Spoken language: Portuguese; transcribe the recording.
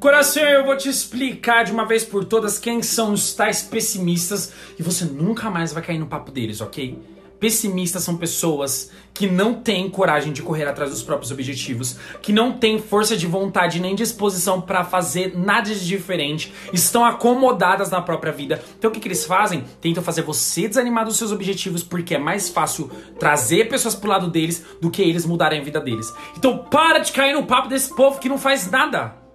Coração, eu vou te explicar de uma vez por todas quem são os tais pessimistas e você nunca mais vai cair no papo deles, ok? Pessimistas são pessoas que não têm coragem de correr atrás dos próprios objetivos, que não têm força de vontade nem disposição para fazer nada de diferente, estão acomodadas na própria vida. Então o que, que eles fazem? Tentam fazer você desanimar dos seus objetivos porque é mais fácil trazer pessoas pro lado deles do que eles mudarem a vida deles. Então para de cair no papo desse povo que não faz nada.